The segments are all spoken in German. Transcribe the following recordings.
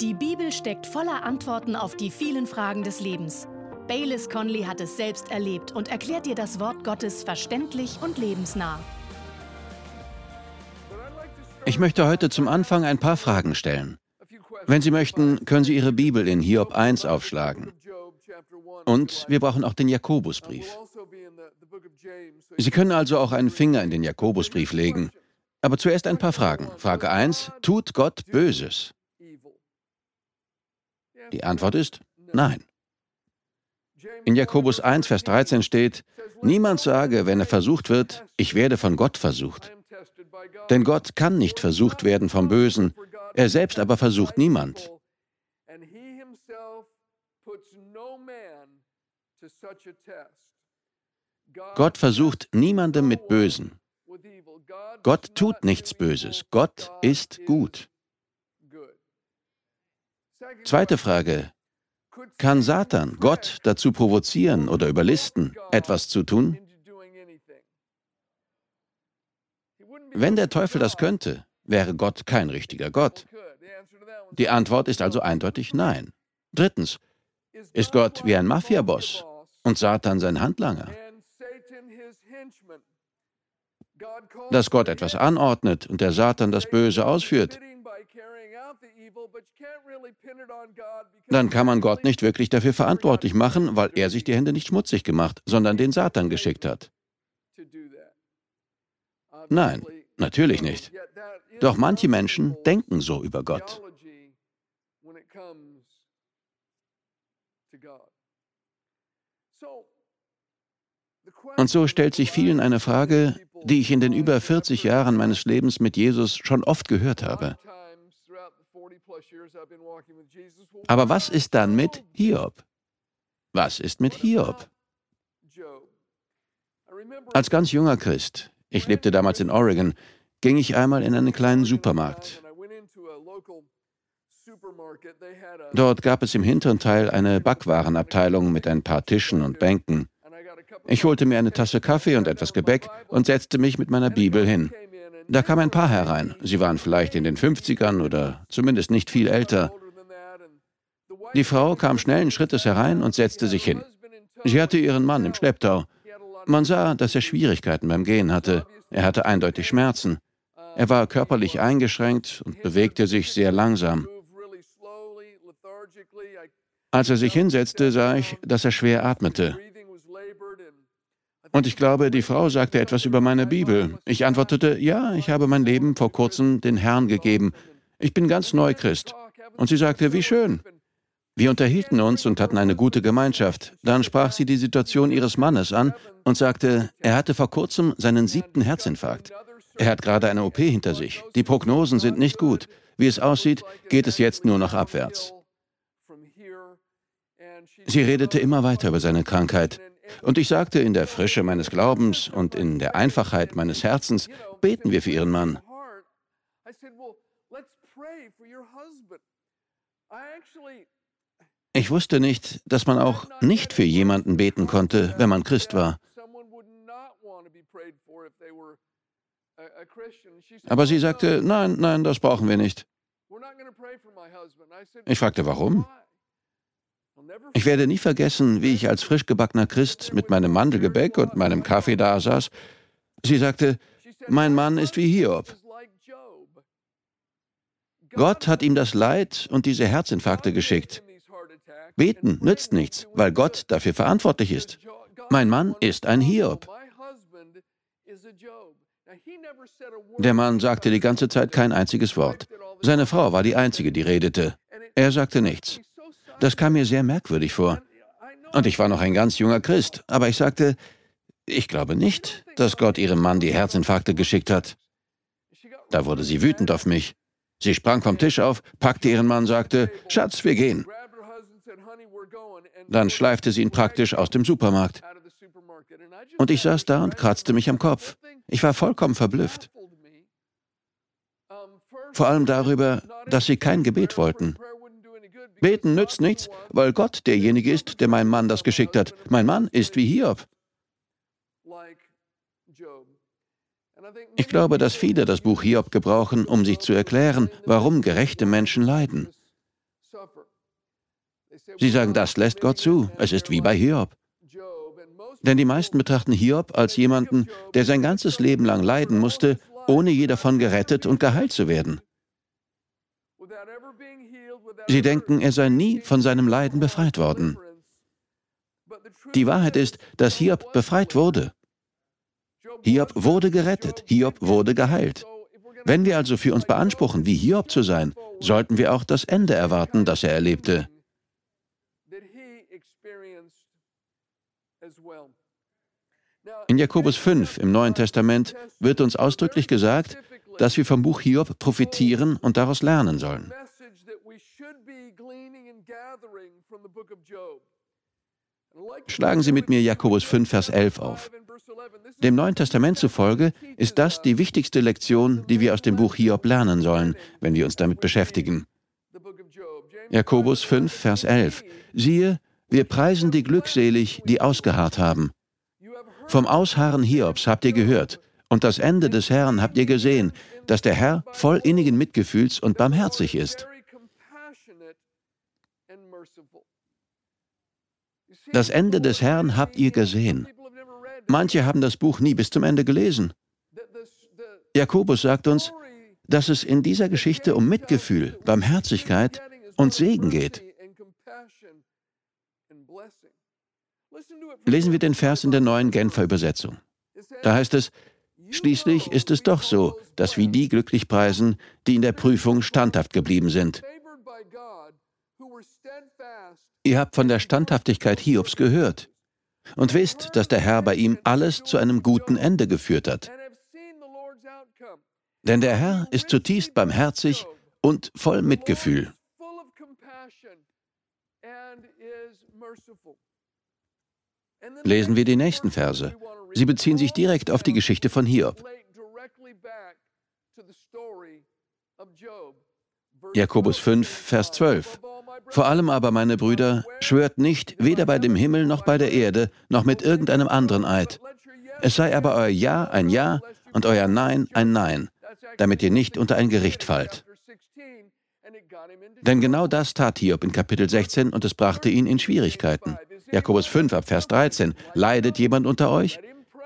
Die Bibel steckt voller Antworten auf die vielen Fragen des Lebens. Baylis Conley hat es selbst erlebt und erklärt dir das Wort Gottes verständlich und lebensnah. Ich möchte heute zum Anfang ein paar Fragen stellen. Wenn Sie möchten, können Sie Ihre Bibel in Hiob 1 aufschlagen. Und wir brauchen auch den Jakobusbrief. Sie können also auch einen Finger in den Jakobusbrief legen. Aber zuerst ein paar Fragen. Frage 1. Tut Gott Böses? Die Antwort ist nein. In Jakobus 1, Vers 13 steht, Niemand sage, wenn er versucht wird, ich werde von Gott versucht. Denn Gott kann nicht versucht werden vom Bösen, er selbst aber versucht niemand. Gott versucht niemandem mit Bösen. Gott tut nichts Böses. Gott ist gut. Zweite Frage. Kann Satan Gott dazu provozieren oder überlisten, etwas zu tun? Wenn der Teufel das könnte, wäre Gott kein richtiger Gott. Die Antwort ist also eindeutig nein. Drittens, ist Gott wie ein Mafiaboss und Satan sein Handlanger? Dass Gott etwas anordnet und der Satan das Böse ausführt, dann kann man Gott nicht wirklich dafür verantwortlich machen, weil er sich die Hände nicht schmutzig gemacht, sondern den Satan geschickt hat. Nein, natürlich nicht. Doch manche Menschen denken so über Gott. Und so stellt sich vielen eine Frage, die ich in den über 40 Jahren meines Lebens mit Jesus schon oft gehört habe. Aber was ist dann mit Hiob? Was ist mit Hiob? Als ganz junger Christ, ich lebte damals in Oregon, ging ich einmal in einen kleinen Supermarkt. Dort gab es im hinteren Teil eine Backwarenabteilung mit ein paar Tischen und Bänken. Ich holte mir eine Tasse Kaffee und etwas Gebäck und setzte mich mit meiner Bibel hin. Da kam ein Paar herein. Sie waren vielleicht in den 50ern oder zumindest nicht viel älter. Die Frau kam schnellen Schrittes herein und setzte sich hin. Sie hatte ihren Mann im Schlepptau. Man sah, dass er Schwierigkeiten beim Gehen hatte. Er hatte eindeutig Schmerzen. Er war körperlich eingeschränkt und bewegte sich sehr langsam. Als er sich hinsetzte, sah ich, dass er schwer atmete. Und ich glaube, die Frau sagte etwas über meine Bibel. Ich antwortete, ja, ich habe mein Leben vor kurzem den Herrn gegeben. Ich bin ganz neu Christ. Und sie sagte, wie schön. Wir unterhielten uns und hatten eine gute Gemeinschaft. Dann sprach sie die Situation ihres Mannes an und sagte, er hatte vor kurzem seinen siebten Herzinfarkt. Er hat gerade eine OP hinter sich. Die Prognosen sind nicht gut. Wie es aussieht, geht es jetzt nur noch abwärts. Sie redete immer weiter über seine Krankheit. Und ich sagte, in der Frische meines Glaubens und in der Einfachheit meines Herzens, beten wir für Ihren Mann. Ich wusste nicht, dass man auch nicht für jemanden beten konnte, wenn man Christ war. Aber sie sagte, nein, nein, das brauchen wir nicht. Ich fragte, warum? Ich werde nie vergessen, wie ich als frisch gebackener Christ mit meinem Mandelgebäck und meinem Kaffee da saß. Sie sagte, mein Mann ist wie Hiob. Gott hat ihm das Leid und diese Herzinfarkte geschickt. Beten nützt nichts, weil Gott dafür verantwortlich ist. Mein Mann ist ein Hiob. Der Mann sagte die ganze Zeit kein einziges Wort. Seine Frau war die Einzige, die redete. Er sagte nichts. Das kam mir sehr merkwürdig vor. Und ich war noch ein ganz junger Christ, aber ich sagte, ich glaube nicht, dass Gott ihrem Mann die Herzinfarkte geschickt hat. Da wurde sie wütend auf mich. Sie sprang vom Tisch auf, packte ihren Mann, sagte, Schatz, wir gehen. Dann schleifte sie ihn praktisch aus dem Supermarkt. Und ich saß da und kratzte mich am Kopf. Ich war vollkommen verblüfft. Vor allem darüber, dass sie kein Gebet wollten. Beten nützt nichts, weil Gott derjenige ist, der meinem Mann das geschickt hat. Mein Mann ist wie Hiob. Ich glaube, dass viele das Buch Hiob gebrauchen, um sich zu erklären, warum gerechte Menschen leiden. Sie sagen, das lässt Gott zu. Es ist wie bei Hiob. Denn die meisten betrachten Hiob als jemanden, der sein ganzes Leben lang leiden musste, ohne je davon gerettet und geheilt zu werden. Sie denken, er sei nie von seinem Leiden befreit worden. Die Wahrheit ist, dass Hiob befreit wurde. Hiob wurde gerettet, Hiob wurde geheilt. Wenn wir also für uns beanspruchen, wie Hiob zu sein, sollten wir auch das Ende erwarten, das er erlebte. In Jakobus 5 im Neuen Testament wird uns ausdrücklich gesagt, dass wir vom Buch Hiob profitieren und daraus lernen sollen. Schlagen Sie mit mir Jakobus 5, Vers 11 auf. Dem Neuen Testament zufolge ist das die wichtigste Lektion, die wir aus dem Buch Hiob lernen sollen, wenn wir uns damit beschäftigen. Jakobus 5, Vers 11. Siehe, wir preisen die glückselig, die ausgeharrt haben. Vom Ausharren Hiobs habt ihr gehört, und das Ende des Herrn habt ihr gesehen, dass der Herr voll innigen Mitgefühls und barmherzig ist. Das Ende des Herrn habt ihr gesehen. Manche haben das Buch nie bis zum Ende gelesen. Jakobus sagt uns, dass es in dieser Geschichte um Mitgefühl, Barmherzigkeit und Segen geht. Lesen wir den Vers in der neuen Genfer Übersetzung. Da heißt es, Schließlich ist es doch so, dass wir die glücklich preisen, die in der Prüfung standhaft geblieben sind. Ihr habt von der Standhaftigkeit Hiobs gehört und wisst, dass der Herr bei ihm alles zu einem guten Ende geführt hat. Denn der Herr ist zutiefst barmherzig und voll Mitgefühl. Lesen wir die nächsten Verse. Sie beziehen sich direkt auf die Geschichte von Hiob. Jakobus 5, Vers 12. Vor allem aber, meine Brüder, schwört nicht, weder bei dem Himmel noch bei der Erde, noch mit irgendeinem anderen Eid. Es sei aber euer Ja ein Ja und euer Nein ein Nein, damit ihr nicht unter ein Gericht fallt. Denn genau das tat Hiob in Kapitel 16 und es brachte ihn in Schwierigkeiten. Jakobus 5 ab Vers 13. Leidet jemand unter euch?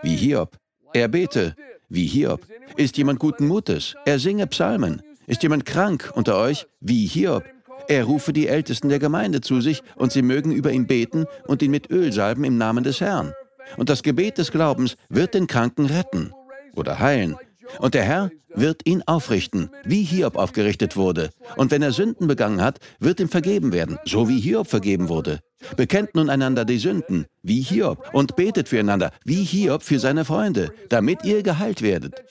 Wie Hiob. Er bete. Wie Hiob. Ist jemand guten Mutes? Er singe Psalmen. Ist jemand krank unter euch? Wie Hiob. Er rufe die Ältesten der Gemeinde zu sich, und sie mögen über ihn beten und ihn mit Öl salben im Namen des Herrn. Und das Gebet des Glaubens wird den Kranken retten oder heilen. Und der Herr wird ihn aufrichten, wie Hiob aufgerichtet wurde. Und wenn er Sünden begangen hat, wird ihm vergeben werden, so wie Hiob vergeben wurde. Bekennt nun einander die Sünden, wie Hiob, und betet füreinander, wie Hiob für seine Freunde, damit ihr geheilt werdet.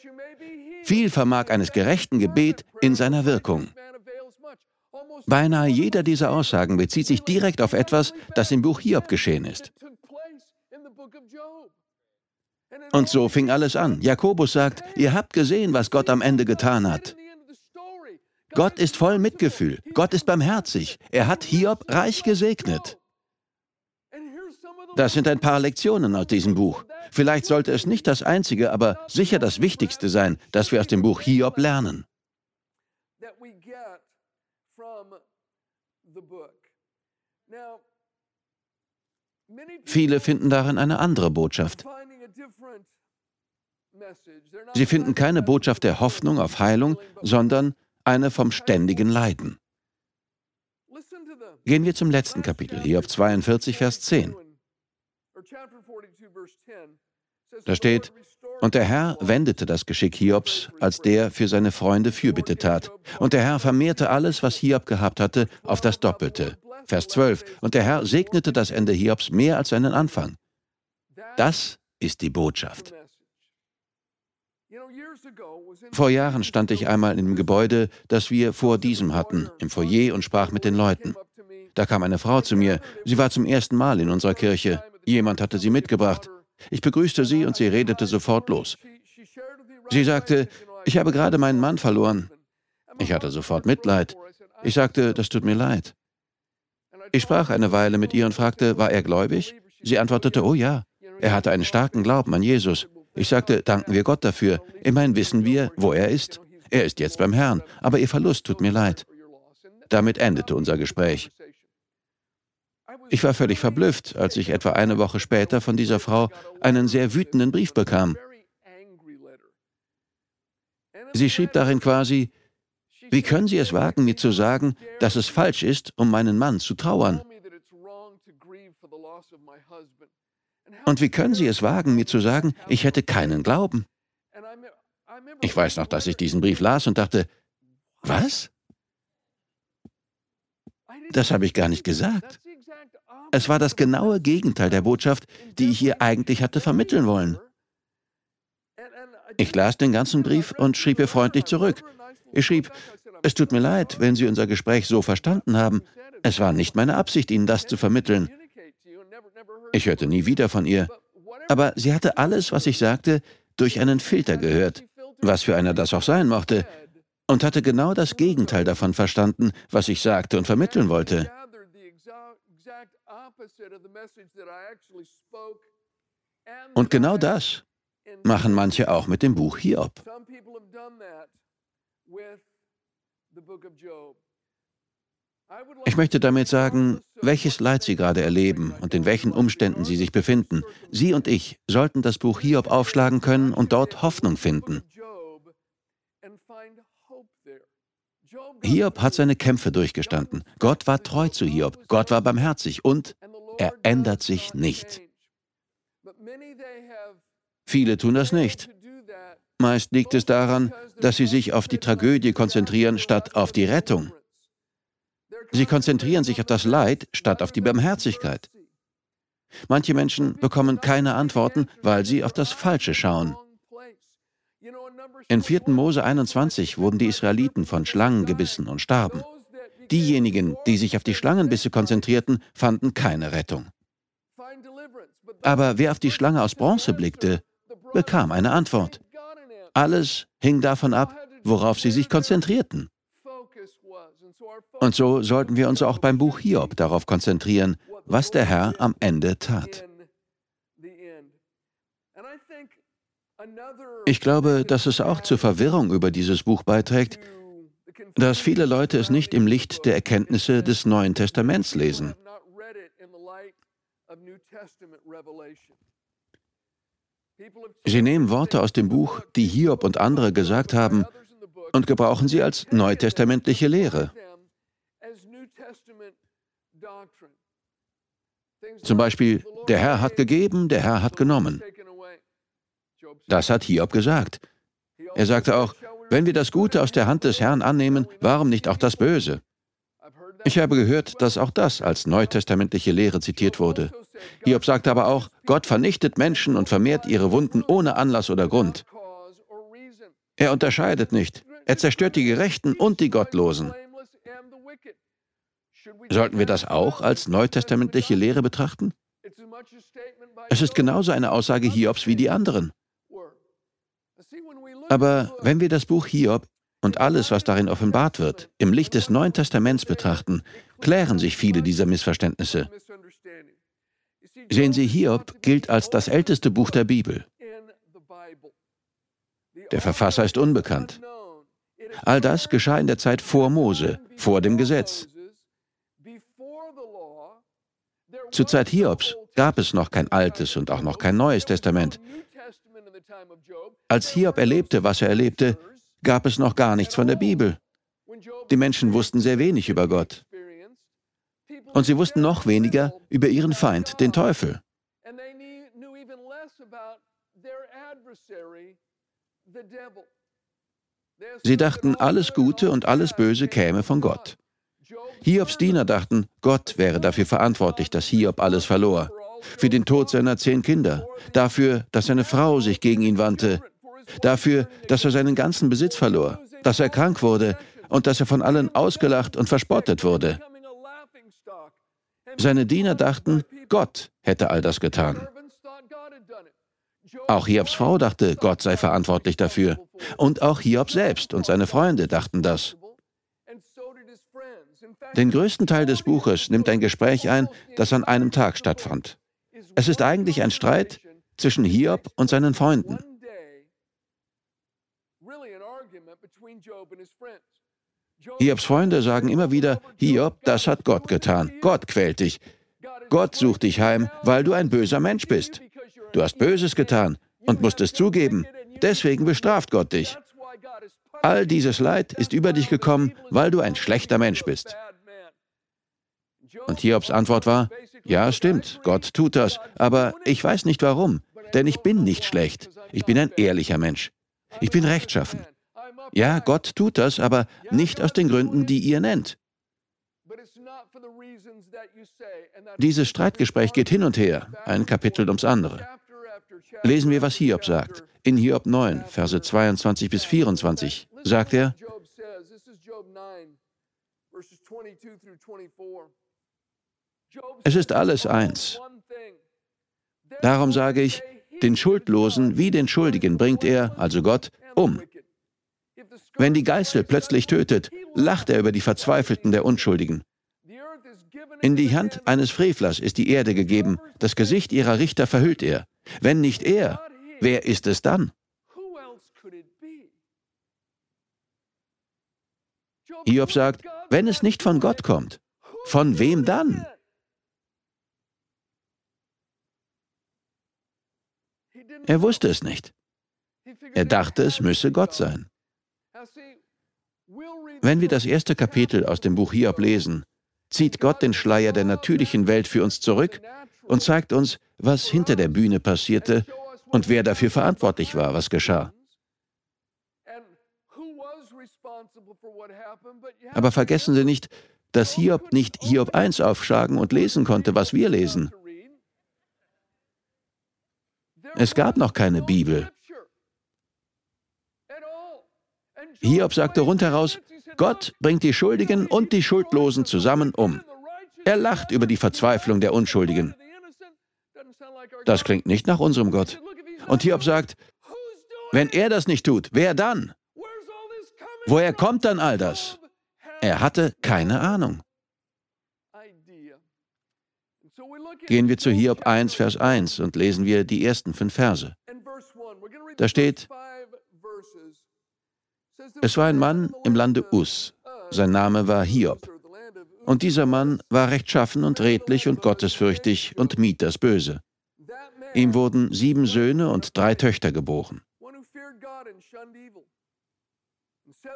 Viel vermag eines gerechten Gebet in seiner Wirkung. Beinahe jeder dieser Aussagen bezieht sich direkt auf etwas, das im Buch Hiob geschehen ist. Und so fing alles an. Jakobus sagt, ihr habt gesehen, was Gott am Ende getan hat. Gott ist voll Mitgefühl. Gott ist barmherzig. Er hat Hiob reich gesegnet. Das sind ein paar Lektionen aus diesem Buch. Vielleicht sollte es nicht das einzige, aber sicher das Wichtigste sein, das wir aus dem Buch Hiob lernen. Viele finden darin eine andere Botschaft. Sie finden keine Botschaft der Hoffnung auf Heilung, sondern eine vom ständigen Leiden. Gehen wir zum letzten Kapitel, hier auf 42, Vers 10. Da steht, und der Herr wendete das Geschick Hiobs, als der für seine Freunde Fürbitte tat. Und der Herr vermehrte alles, was Hiob gehabt hatte, auf das Doppelte. Vers 12. Und der Herr segnete das Ende Hiobs mehr als seinen Anfang. Das ist die Botschaft. Vor Jahren stand ich einmal in dem Gebäude, das wir vor diesem hatten, im Foyer und sprach mit den Leuten. Da kam eine Frau zu mir. Sie war zum ersten Mal in unserer Kirche. Jemand hatte sie mitgebracht. Ich begrüßte sie und sie redete sofort los. Sie sagte, ich habe gerade meinen Mann verloren. Ich hatte sofort Mitleid. Ich sagte, das tut mir leid. Ich sprach eine Weile mit ihr und fragte, war er gläubig? Sie antwortete, oh ja, er hatte einen starken Glauben an Jesus. Ich sagte, danken wir Gott dafür. Immerhin wissen wir, wo er ist. Er ist jetzt beim Herrn, aber ihr Verlust tut mir leid. Damit endete unser Gespräch. Ich war völlig verblüfft, als ich etwa eine Woche später von dieser Frau einen sehr wütenden Brief bekam. Sie schrieb darin quasi, wie können Sie es wagen, mir zu sagen, dass es falsch ist, um meinen Mann zu trauern? Und wie können Sie es wagen, mir zu sagen, ich hätte keinen Glauben? Ich weiß noch, dass ich diesen Brief las und dachte, was? Das habe ich gar nicht gesagt. Es war das genaue Gegenteil der Botschaft, die ich ihr eigentlich hatte vermitteln wollen. Ich las den ganzen Brief und schrieb ihr freundlich zurück. Ich schrieb, es tut mir leid, wenn Sie unser Gespräch so verstanden haben. Es war nicht meine Absicht, Ihnen das zu vermitteln. Ich hörte nie wieder von ihr. Aber sie hatte alles, was ich sagte, durch einen Filter gehört, was für einer das auch sein mochte, und hatte genau das Gegenteil davon verstanden, was ich sagte und vermitteln wollte. Und genau das machen manche auch mit dem Buch Hiob. Ich möchte damit sagen, welches Leid Sie gerade erleben und in welchen Umständen Sie sich befinden. Sie und ich sollten das Buch Hiob aufschlagen können und dort Hoffnung finden. Hiob hat seine Kämpfe durchgestanden. Gott war treu zu Hiob. Gott war barmherzig und er ändert sich nicht. Viele tun das nicht. Meist liegt es daran, dass sie sich auf die Tragödie konzentrieren statt auf die Rettung. Sie konzentrieren sich auf das Leid statt auf die Barmherzigkeit. Manche Menschen bekommen keine Antworten, weil sie auf das Falsche schauen. In 4. Mose 21 wurden die Israeliten von Schlangen gebissen und starben. Diejenigen, die sich auf die Schlangenbisse konzentrierten, fanden keine Rettung. Aber wer auf die Schlange aus Bronze blickte, bekam eine Antwort. Alles hing davon ab, worauf sie sich konzentrierten. Und so sollten wir uns auch beim Buch Hiob darauf konzentrieren, was der Herr am Ende tat. Ich glaube, dass es auch zur Verwirrung über dieses Buch beiträgt, dass viele Leute es nicht im Licht der Erkenntnisse des Neuen Testaments lesen. Sie nehmen Worte aus dem Buch, die Hiob und andere gesagt haben, und gebrauchen sie als neutestamentliche Lehre. Zum Beispiel, der Herr hat gegeben, der Herr hat genommen. Das hat Hiob gesagt. Er sagte auch, wenn wir das Gute aus der Hand des Herrn annehmen, warum nicht auch das Böse? Ich habe gehört, dass auch das als neutestamentliche Lehre zitiert wurde. Hiob sagte aber auch, Gott vernichtet Menschen und vermehrt ihre Wunden ohne Anlass oder Grund. Er unterscheidet nicht. Er zerstört die Gerechten und die Gottlosen. Sollten wir das auch als neutestamentliche Lehre betrachten? Es ist genauso eine Aussage Hiobs wie die anderen. Aber wenn wir das Buch Hiob und alles, was darin offenbart wird, im Licht des Neuen Testaments betrachten, klären sich viele dieser Missverständnisse. Sehen Sie, Hiob gilt als das älteste Buch der Bibel. Der Verfasser ist unbekannt. All das geschah in der Zeit vor Mose, vor dem Gesetz. Zur Zeit Hiobs gab es noch kein altes und auch noch kein neues Testament. Als Hiob erlebte, was er erlebte, gab es noch gar nichts von der Bibel. Die Menschen wussten sehr wenig über Gott. Und sie wussten noch weniger über ihren Feind, den Teufel. Sie dachten, alles Gute und alles Böse käme von Gott. Hiobs Diener dachten, Gott wäre dafür verantwortlich, dass Hiob alles verlor. Für den Tod seiner zehn Kinder, dafür, dass seine Frau sich gegen ihn wandte, dafür, dass er seinen ganzen Besitz verlor, dass er krank wurde und dass er von allen ausgelacht und verspottet wurde. Seine Diener dachten, Gott hätte all das getan. Auch Hiobs Frau dachte, Gott sei verantwortlich dafür. Und auch Hiob selbst und seine Freunde dachten das. Den größten Teil des Buches nimmt ein Gespräch ein, das an einem Tag stattfand. Es ist eigentlich ein Streit zwischen Hiob und seinen Freunden. Hiobs Freunde sagen immer wieder, Hiob, das hat Gott getan. Gott quält dich. Gott sucht dich heim, weil du ein böser Mensch bist. Du hast Böses getan und musst es zugeben. Deswegen bestraft Gott dich. All dieses Leid ist über dich gekommen, weil du ein schlechter Mensch bist. Und Hiobs Antwort war, ja, stimmt, Gott tut das, aber ich weiß nicht warum, denn ich bin nicht schlecht. Ich bin ein ehrlicher Mensch. Ich bin rechtschaffen. Ja, Gott tut das, aber nicht aus den Gründen, die ihr nennt. Dieses Streitgespräch geht hin und her, ein Kapitel ums andere. Lesen wir, was Hiob sagt. In Hiob 9, Verse 22 bis 24 sagt er, es ist alles eins. Darum sage ich, den Schuldlosen wie den Schuldigen bringt er, also Gott, um. Wenn die Geißel plötzlich tötet, lacht er über die Verzweifelten der Unschuldigen. In die Hand eines Frevlers ist die Erde gegeben, das Gesicht ihrer Richter verhüllt er. Wenn nicht er, wer ist es dann? Hiob sagt, wenn es nicht von Gott kommt, von wem dann? Er wusste es nicht. Er dachte, es müsse Gott sein. Wenn wir das erste Kapitel aus dem Buch Hiob lesen, zieht Gott den Schleier der natürlichen Welt für uns zurück und zeigt uns, was hinter der Bühne passierte und wer dafür verantwortlich war, was geschah. Aber vergessen Sie nicht, dass Hiob nicht Hiob 1 aufschlagen und lesen konnte, was wir lesen. Es gab noch keine Bibel. Hiob sagte rundheraus, Gott bringt die Schuldigen und die Schuldlosen zusammen um. Er lacht über die Verzweiflung der Unschuldigen. Das klingt nicht nach unserem Gott. Und Hiob sagt, wenn er das nicht tut, wer dann? Woher kommt dann all das? Er hatte keine Ahnung. Gehen wir zu Hiob 1, Vers 1 und lesen wir die ersten fünf Verse. Da steht, es war ein Mann im Lande Us, sein Name war Hiob. Und dieser Mann war rechtschaffen und redlich und gottesfürchtig und mied das Böse. Ihm wurden sieben Söhne und drei Töchter geboren.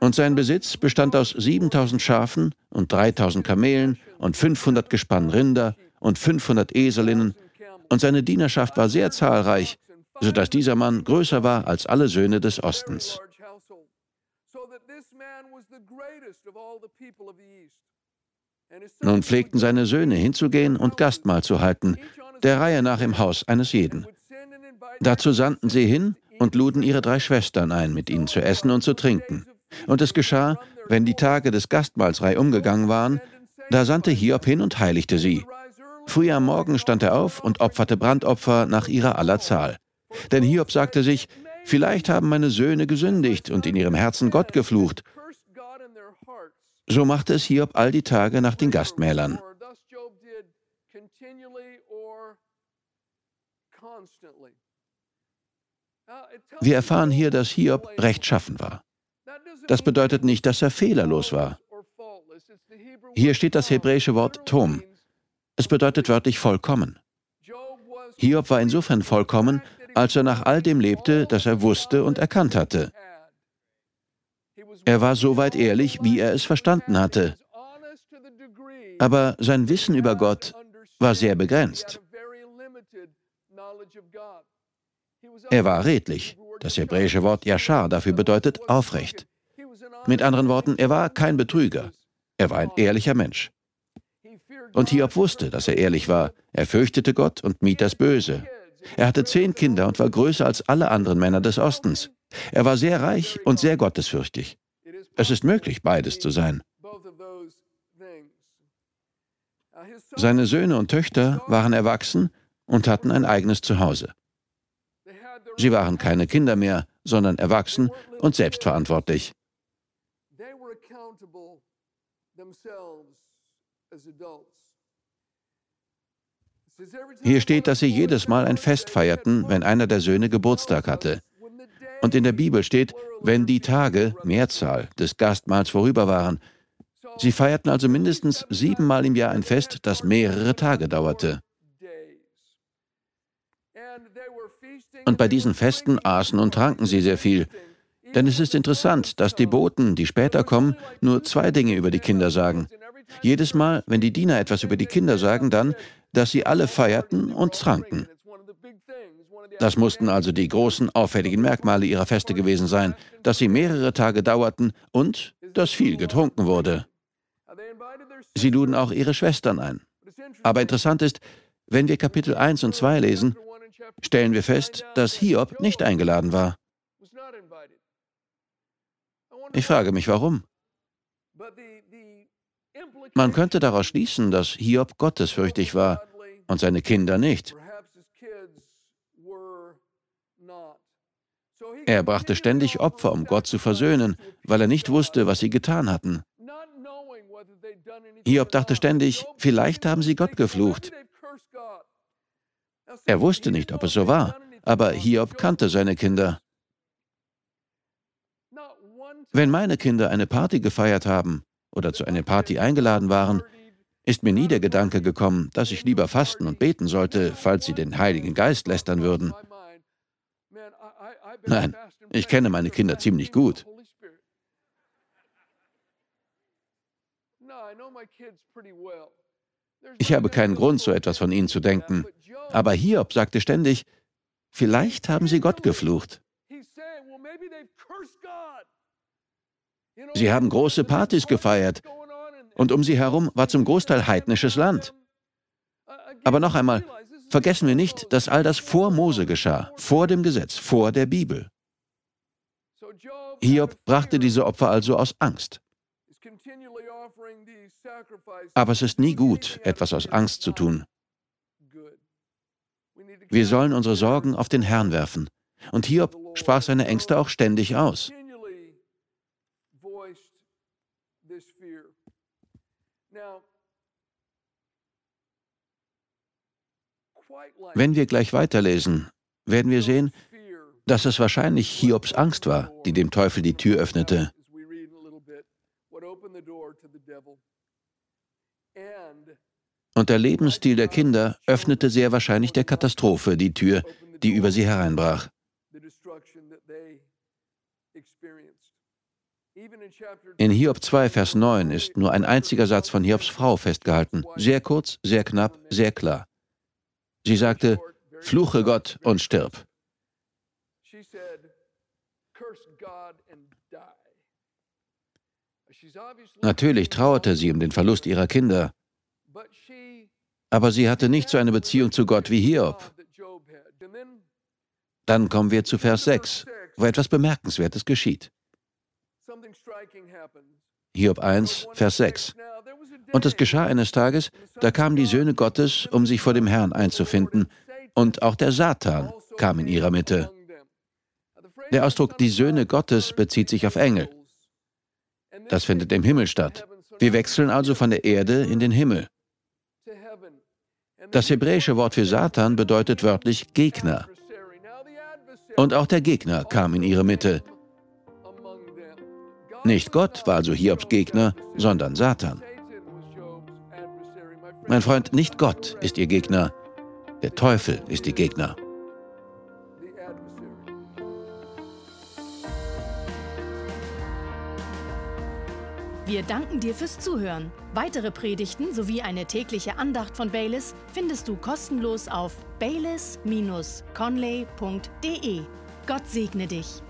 Und sein Besitz bestand aus 7000 Schafen und 3000 Kamelen und 500 Gespann Rinder und 500 Eselinnen. Und seine Dienerschaft war sehr zahlreich, sodass dieser Mann größer war als alle Söhne des Ostens. Nun pflegten seine Söhne hinzugehen und Gastmahl zu halten, der Reihe nach im Haus eines jeden. Dazu sandten sie hin und luden ihre drei Schwestern ein, mit ihnen zu essen und zu trinken. Und es geschah, wenn die Tage des Gastmahls umgegangen waren, da sandte Hiob hin und heiligte sie. Früh am Morgen stand er auf und opferte Brandopfer nach ihrer aller Zahl. Denn Hiob sagte sich, vielleicht haben meine Söhne gesündigt und in ihrem Herzen Gott geflucht, so machte es Hiob all die Tage nach den Gastmälern. Wir erfahren hier, dass Hiob rechtschaffen war. Das bedeutet nicht, dass er fehlerlos war. Hier steht das hebräische Wort Tom. Es bedeutet wörtlich vollkommen. Hiob war insofern vollkommen, als er nach all dem lebte, das er wusste und erkannt hatte. Er war so weit ehrlich, wie er es verstanden hatte. Aber sein Wissen über Gott war sehr begrenzt. Er war redlich. Das hebräische Wort Yashar dafür bedeutet aufrecht. Mit anderen Worten, er war kein Betrüger. Er war ein ehrlicher Mensch. Und Hiob wusste, dass er ehrlich war. Er fürchtete Gott und mied das Böse. Er hatte zehn Kinder und war größer als alle anderen Männer des Ostens. Er war sehr reich und sehr gottesfürchtig. Es ist möglich, beides zu sein. Seine Söhne und Töchter waren erwachsen und hatten ein eigenes Zuhause. Sie waren keine Kinder mehr, sondern erwachsen und selbstverantwortlich. Hier steht, dass sie jedes Mal ein Fest feierten, wenn einer der Söhne Geburtstag hatte. Und in der Bibel steht, wenn die Tage, Mehrzahl, des Gastmahls vorüber waren. Sie feierten also mindestens siebenmal im Jahr ein Fest, das mehrere Tage dauerte. Und bei diesen Festen aßen und tranken sie sehr viel. Denn es ist interessant, dass die Boten, die später kommen, nur zwei Dinge über die Kinder sagen. Jedes Mal, wenn die Diener etwas über die Kinder sagen, dann, dass sie alle feierten und tranken. Das mussten also die großen, auffälligen Merkmale ihrer Feste gewesen sein, dass sie mehrere Tage dauerten und dass viel getrunken wurde. Sie luden auch ihre Schwestern ein. Aber interessant ist, wenn wir Kapitel 1 und 2 lesen, stellen wir fest, dass Hiob nicht eingeladen war. Ich frage mich, warum. Man könnte daraus schließen, dass Hiob gottesfürchtig war und seine Kinder nicht. Er brachte ständig Opfer, um Gott zu versöhnen, weil er nicht wusste, was sie getan hatten. Hiob dachte ständig, vielleicht haben sie Gott geflucht. Er wusste nicht, ob es so war, aber Hiob kannte seine Kinder. Wenn meine Kinder eine Party gefeiert haben oder zu einer Party eingeladen waren, ist mir nie der Gedanke gekommen, dass ich lieber fasten und beten sollte, falls sie den Heiligen Geist lästern würden. Nein, ich kenne meine Kinder ziemlich gut. Ich habe keinen Grund, so etwas von ihnen zu denken. Aber Hiob sagte ständig, vielleicht haben sie Gott geflucht. Sie haben große Partys gefeiert und um sie herum war zum Großteil heidnisches Land. Aber noch einmal, vergessen wir nicht, dass all das vor Mose geschah, vor dem Gesetz, vor der Bibel. Hiob brachte diese Opfer also aus Angst. Aber es ist nie gut, etwas aus Angst zu tun. Wir sollen unsere Sorgen auf den Herrn werfen. Und Hiob sprach seine Ängste auch ständig aus. Wenn wir gleich weiterlesen, werden wir sehen, dass es wahrscheinlich Hiobs Angst war, die dem Teufel die Tür öffnete. Und der Lebensstil der Kinder öffnete sehr wahrscheinlich der Katastrophe die Tür, die über sie hereinbrach. In Hiob 2, Vers 9 ist nur ein einziger Satz von Hiobs Frau festgehalten. Sehr kurz, sehr knapp, sehr klar. Sie sagte, Fluche Gott und stirb. Natürlich trauerte sie um den Verlust ihrer Kinder, aber sie hatte nicht so eine Beziehung zu Gott wie Hiob. Dann kommen wir zu Vers 6, wo etwas Bemerkenswertes geschieht. Hiob 1, Vers 6. Und es geschah eines Tages, da kamen die Söhne Gottes, um sich vor dem Herrn einzufinden, und auch der Satan kam in ihrer Mitte. Der Ausdruck die Söhne Gottes bezieht sich auf Engel. Das findet im Himmel statt. Wir wechseln also von der Erde in den Himmel. Das hebräische Wort für Satan bedeutet wörtlich Gegner. Und auch der Gegner kam in ihre Mitte. Nicht Gott war also Hiobs Gegner, sondern Satan. Mein Freund, nicht Gott ist ihr Gegner, der Teufel ist ihr Gegner. Wir danken dir fürs Zuhören. Weitere Predigten sowie eine tägliche Andacht von Baylis findest du kostenlos auf baylis-conley.de. Gott segne dich.